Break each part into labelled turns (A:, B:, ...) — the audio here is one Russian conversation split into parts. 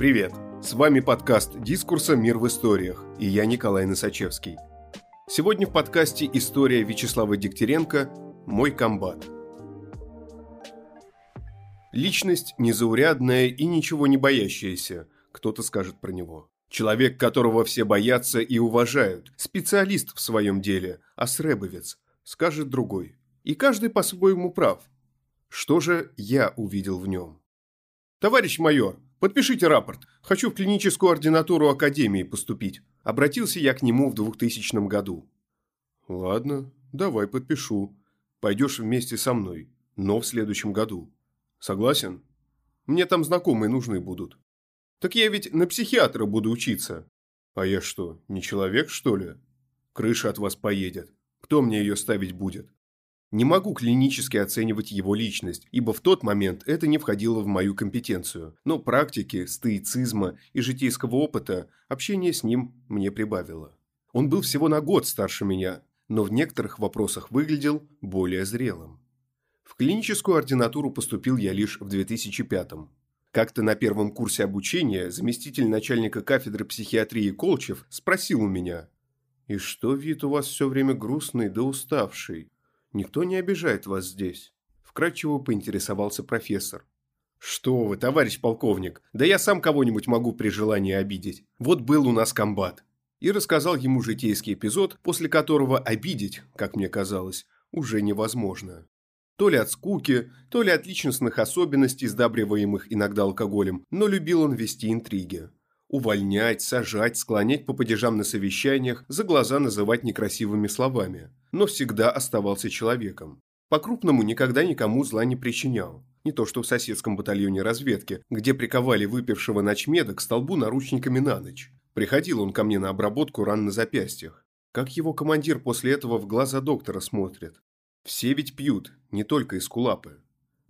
A: Привет! С вами подкаст «Дискурса. Мир в историях» и я Николай Носачевский. Сегодня в подкасте история Вячеслава Дегтяренко «Мой комбат». Личность незаурядная и ничего не боящаяся, кто-то скажет про него. Человек, которого все боятся и уважают, специалист в своем деле, а сребовец, скажет другой. И каждый по-своему прав. Что же я увидел в нем? Товарищ майор, подпишите рапорт. Хочу в клиническую ординатуру Академии поступить. Обратился я к нему в 2000 году. Ладно, давай подпишу. Пойдешь вместе со мной, но в следующем году. Согласен? Мне там знакомые нужны будут. Так я ведь на психиатра буду учиться. А я что, не человек, что ли? Крыша от вас поедет. Кто мне ее ставить будет? Не могу клинически оценивать его личность, ибо в тот момент это не входило в мою компетенцию, но практики, стоицизма и житейского опыта общение с ним мне прибавило. Он был всего на год старше меня, но в некоторых вопросах выглядел более зрелым. В клиническую ординатуру поступил я лишь в 2005-м. Как-то на первом курсе обучения заместитель начальника кафедры психиатрии Колчев спросил у меня, «И что вид у вас все время грустный да уставший? Никто не обижает вас здесь?» Вкратчиво поинтересовался профессор. «Что вы, товарищ полковник, да я сам кого-нибудь могу при желании обидеть. Вот был у нас комбат». И рассказал ему житейский эпизод, после которого обидеть, как мне казалось, уже невозможно. То ли от скуки, то ли от личностных особенностей, сдабриваемых иногда алкоголем, но любил он вести интриги. Увольнять, сажать, склонять по падежам на совещаниях, за глаза называть некрасивыми словами. Но всегда оставался человеком. По-крупному никогда никому зла не причинял. Не то что в соседском батальоне разведки, где приковали выпившего ночмеда к столбу наручниками на ночь. Приходил он ко мне на обработку ран на запястьях. Как его командир после этого в глаза доктора смотрит. Все ведь пьют, не только из кулапы.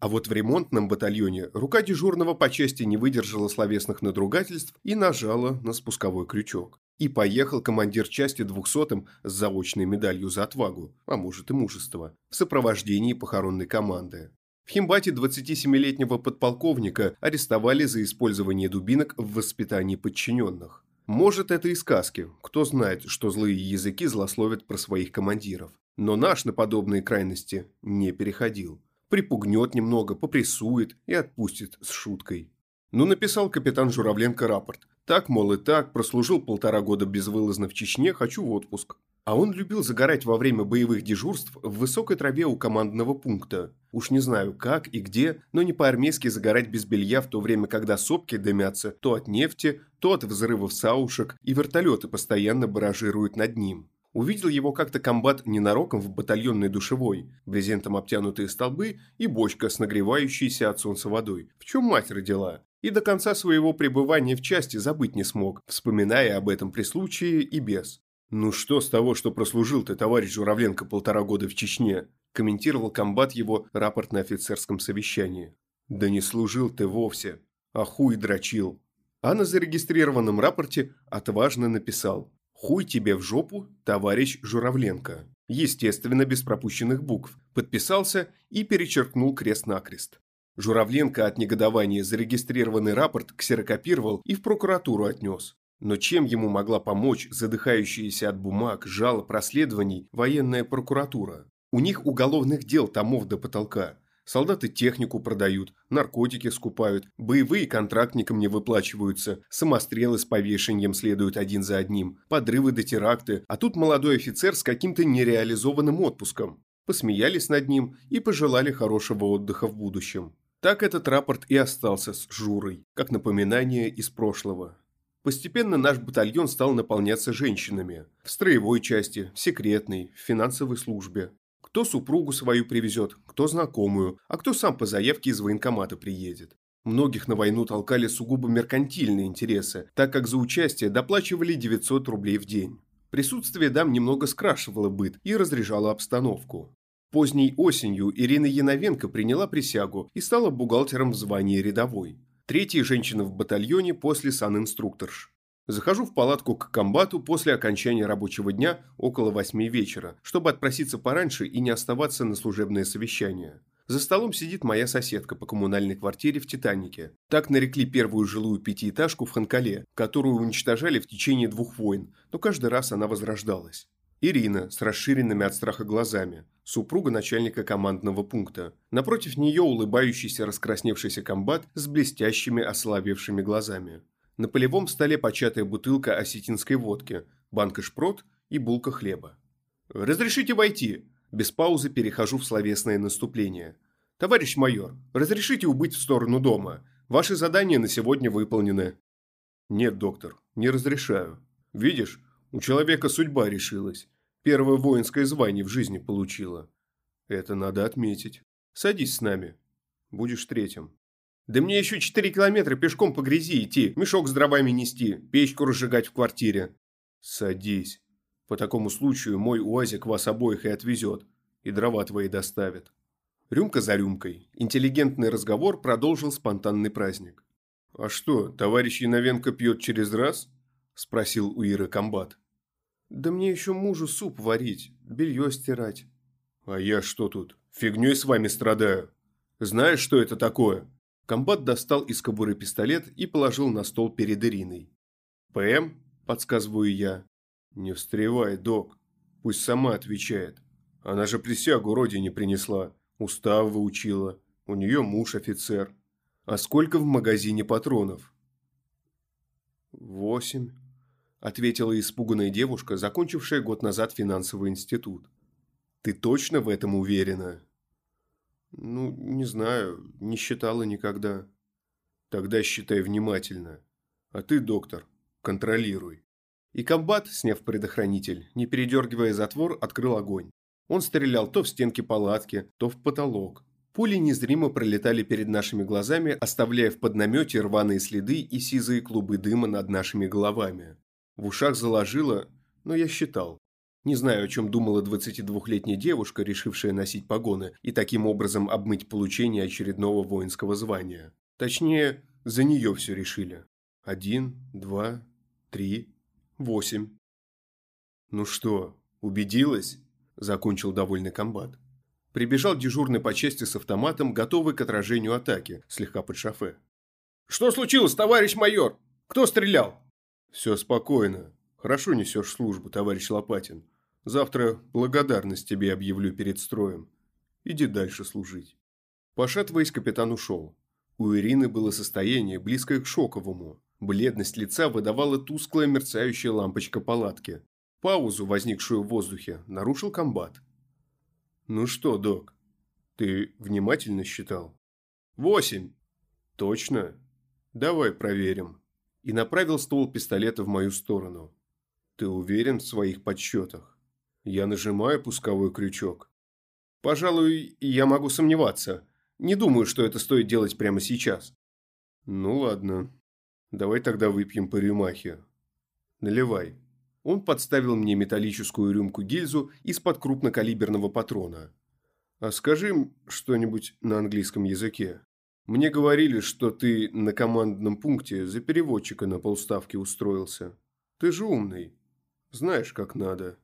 A: А вот в ремонтном батальоне рука дежурного по части не выдержала словесных надругательств и нажала на спусковой крючок. И поехал командир части двухсотым с заочной медалью за отвагу, а может и мужество, в сопровождении похоронной команды. В Химбате 27-летнего подполковника арестовали за использование дубинок в воспитании подчиненных. Может, это и сказки, кто знает, что злые языки злословят про своих командиров. Но наш на подобные крайности не переходил. Припугнет немного, попрессует и отпустит с шуткой. Ну, написал капитан Журавленко рапорт. Так, мол, и так, прослужил полтора года безвылазно в Чечне, хочу в отпуск. А он любил загорать во время боевых дежурств в высокой траве у командного пункта. Уж не знаю как и где, но не по-армейски загорать без белья в то время, когда сопки дымятся то от нефти, то от взрывов саушек, и вертолеты постоянно баражируют над ним. Увидел его как-то комбат ненароком в батальонной душевой, брезентом обтянутые столбы и бочка с нагревающейся от солнца водой. В чем мать родила? И до конца своего пребывания в части забыть не смог, вспоминая об этом при случае и без. «Ну что с того, что прослужил ты, товарищ Журавленко, полтора года в Чечне?» комментировал комбат его рапорт на офицерском совещании. «Да не служил ты вовсе, а хуй дрочил». А на зарегистрированном рапорте отважно написал «Хуй тебе в жопу, товарищ Журавленко». Естественно, без пропущенных букв. Подписался и перечеркнул крест-накрест. Журавленко от негодования зарегистрированный рапорт ксерокопировал и в прокуратуру отнес. Но чем ему могла помочь задыхающаяся от бумаг, жалоб, расследований военная прокуратура? У них уголовных дел томов до потолка. Солдаты технику продают, наркотики скупают, боевые контрактникам не выплачиваются, самострелы с повешением следуют один за одним, подрывы до теракты, а тут молодой офицер с каким-то нереализованным отпуском. Посмеялись над ним и пожелали хорошего отдыха в будущем. Так этот рапорт и остался с Журой, как напоминание из прошлого. Постепенно наш батальон стал наполняться женщинами. В строевой части, в секретной, в финансовой службе. Кто супругу свою привезет, кто знакомую, а кто сам по заявке из военкомата приедет. Многих на войну толкали сугубо меркантильные интересы, так как за участие доплачивали 900 рублей в день. Присутствие дам немного скрашивало быт и разряжало обстановку. Поздней осенью Ирина Яновенко приняла присягу и стала бухгалтером в звании рядовой. Третья женщина в батальоне после санинструкторш. Захожу в палатку к комбату после окончания рабочего дня около восьми вечера, чтобы отпроситься пораньше и не оставаться на служебное совещание. За столом сидит моя соседка по коммунальной квартире в «Титанике». Так нарекли первую жилую пятиэтажку в Ханкале, которую уничтожали в течение двух войн, но каждый раз она возрождалась. Ирина с расширенными от страха глазами, супруга начальника командного пункта. Напротив нее улыбающийся раскрасневшийся комбат с блестящими ослабевшими глазами. На полевом столе початая бутылка осетинской водки, банка шпрот и булка хлеба. «Разрешите войти?» Без паузы перехожу в словесное наступление. «Товарищ майор, разрешите убыть в сторону дома? Ваши задания на сегодня выполнены». «Нет, доктор, не разрешаю. Видишь, у человека судьба решилась. Первое воинское звание в жизни получила. Это надо отметить. Садись с нами. Будешь третьим». «Да мне еще четыре километра пешком по грязи идти, мешок с дровами нести, печку разжигать в квартире». «Садись. По такому случаю мой УАЗик вас обоих и отвезет, и дрова твои доставит. Рюмка за рюмкой. Интеллигентный разговор продолжил спонтанный праздник. «А что, товарищ Яновенко пьет через раз?» – спросил у Иры комбат. «Да мне еще мужу суп варить, белье стирать». «А я что тут, фигней с вами страдаю? Знаешь, что это такое?» Комбат достал из кобуры пистолет и положил на стол перед Ириной. «ПМ?» – подсказываю я. «Не встревай, док. Пусть сама отвечает. Она же присягу родине принесла, устав выучила. У нее муж офицер. А сколько в магазине патронов?» «Восемь», – ответила испуганная девушка, закончившая год назад финансовый институт. «Ты точно в этом уверена?» «Ну, не знаю, не считала никогда». «Тогда считай внимательно. А ты, доктор, контролируй». И комбат, сняв предохранитель, не передергивая затвор, открыл огонь. Он стрелял то в стенки палатки, то в потолок. Пули незримо пролетали перед нашими глазами, оставляя в поднамете рваные следы и сизые клубы дыма над нашими головами. В ушах заложило, но я считал. Не знаю, о чем думала 22-летняя девушка, решившая носить погоны и таким образом обмыть получение очередного воинского звания. Точнее, за нее все решили. Один, два, три, Восемь. Ну что, убедилась? Закончил довольный комбат. Прибежал дежурный по части с автоматом, готовый к отражению атаки, слегка под шофе. «Что случилось, товарищ майор? Кто стрелял?» «Все спокойно. Хорошо несешь службу, товарищ Лопатин. Завтра благодарность тебе объявлю перед строем. Иди дальше служить». Пошатываясь, капитан ушел. У Ирины было состояние, близкое к шоковому. Бледность лица выдавала тусклая мерцающая лампочка палатки. Паузу, возникшую в воздухе, нарушил комбат. «Ну что, док, ты внимательно считал?» «Восемь!» «Точно? Давай проверим». И направил ствол пистолета в мою сторону. «Ты уверен в своих подсчетах?» Я нажимаю пусковой крючок. «Пожалуй, я могу сомневаться. Не думаю, что это стоит делать прямо сейчас». «Ну ладно, Давай тогда выпьем по рюмахе. Наливай. Он подставил мне металлическую рюмку-гильзу из-под крупнокалиберного патрона. А скажи что-нибудь на английском языке. Мне говорили, что ты на командном пункте за переводчика на полставки устроился. Ты же умный. Знаешь, как надо.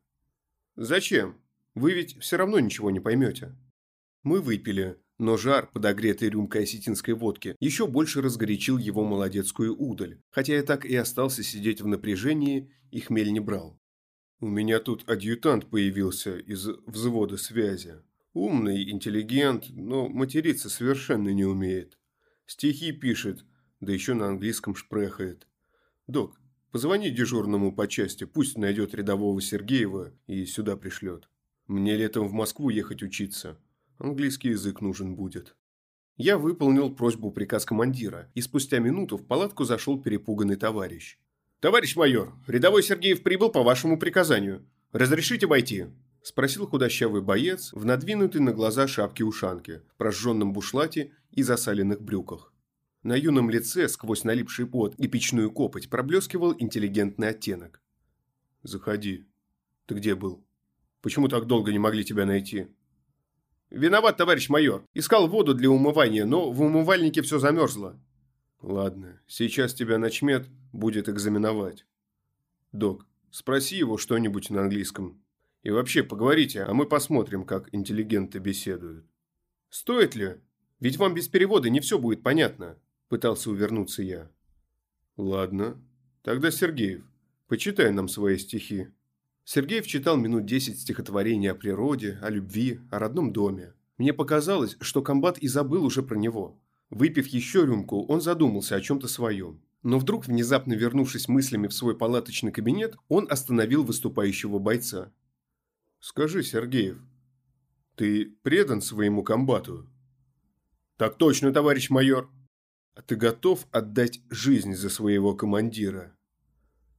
A: Зачем? Вы ведь все равно ничего не поймете. Мы выпили, но жар, подогретый рюмкой осетинской водки, еще больше разгорячил его молодецкую удаль, хотя я так и остался сидеть в напряжении и хмель не брал. У меня тут адъютант появился из взвода связи. Умный, интеллигент, но материться совершенно не умеет. Стихи пишет, да еще на английском шпрехает. Док, позвони дежурному по части, пусть найдет рядового Сергеева и сюда пришлет. Мне летом в Москву ехать учиться. Английский язык нужен будет. Я выполнил просьбу приказ командира, и спустя минуту в палатку зашел перепуганный товарищ. «Товарищ майор, рядовой Сергеев прибыл по вашему приказанию. Разрешите войти?» – спросил худощавый боец в надвинутой на глаза шапке-ушанке, прожженном бушлате и засаленных брюках. На юном лице, сквозь налипший пот и печную копоть, проблескивал интеллигентный оттенок. «Заходи. Ты где был? Почему так долго не могли тебя найти?» «Виноват, товарищ майор. Искал воду для умывания, но в умывальнике все замерзло». «Ладно, сейчас тебя начмет будет экзаменовать. Док, спроси его что-нибудь на английском. И вообще поговорите, а мы посмотрим, как интеллигенты беседуют». Стоит ли? Ведь вам без перевода не все будет понятно. Пытался увернуться я. Ладно. Тогда Сергеев, почитай нам свои стихи. Сергеев читал минут десять стихотворений о природе, о любви, о родном доме. Мне показалось, что комбат и забыл уже про него. Выпив еще рюмку, он задумался о чем-то своем. Но вдруг, внезапно вернувшись мыслями в свой палаточный кабинет, он остановил выступающего бойца. «Скажи, Сергеев, ты предан своему комбату?» «Так точно, товарищ майор!» «А ты готов отдать жизнь за своего командира?»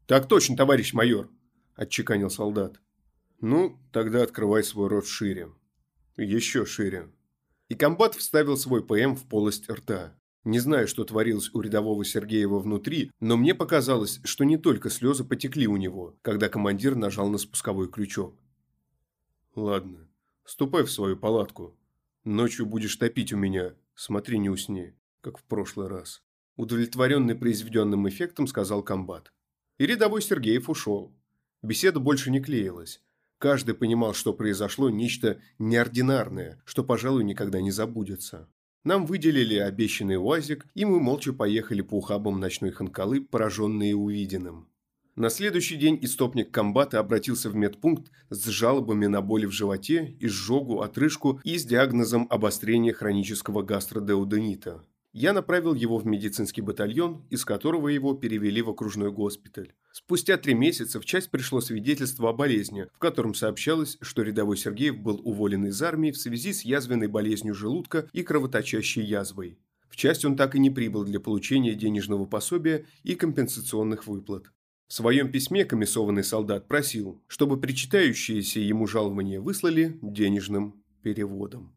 A: «Так точно, товарищ майор!» – отчеканил солдат. «Ну, тогда открывай свой рот шире. Еще шире». И комбат вставил свой ПМ в полость рта. Не знаю, что творилось у рядового Сергеева внутри, но мне показалось, что не только слезы потекли у него, когда командир нажал на спусковой крючок. «Ладно, ступай в свою палатку. Ночью будешь топить у меня, смотри, не усни как в прошлый раз. Удовлетворенный произведенным эффектом, сказал комбат. И рядовой Сергеев ушел. Беседа больше не клеилась. Каждый понимал, что произошло нечто неординарное, что, пожалуй, никогда не забудется. Нам выделили обещанный УАЗик, и мы молча поехали по ухабам ночной Ханкалы, пораженные увиденным. На следующий день истопник комбата обратился в медпункт с жалобами на боли в животе, изжогу, отрыжку и с диагнозом обострения хронического гастродеуденита я направил его в медицинский батальон, из которого его перевели в окружной госпиталь. Спустя три месяца в часть пришло свидетельство о болезни, в котором сообщалось, что рядовой Сергеев был уволен из армии в связи с язвенной болезнью желудка и кровоточащей язвой. В часть он так и не прибыл для получения денежного пособия и компенсационных выплат. В своем письме комиссованный солдат просил, чтобы причитающиеся ему жалования выслали денежным переводом.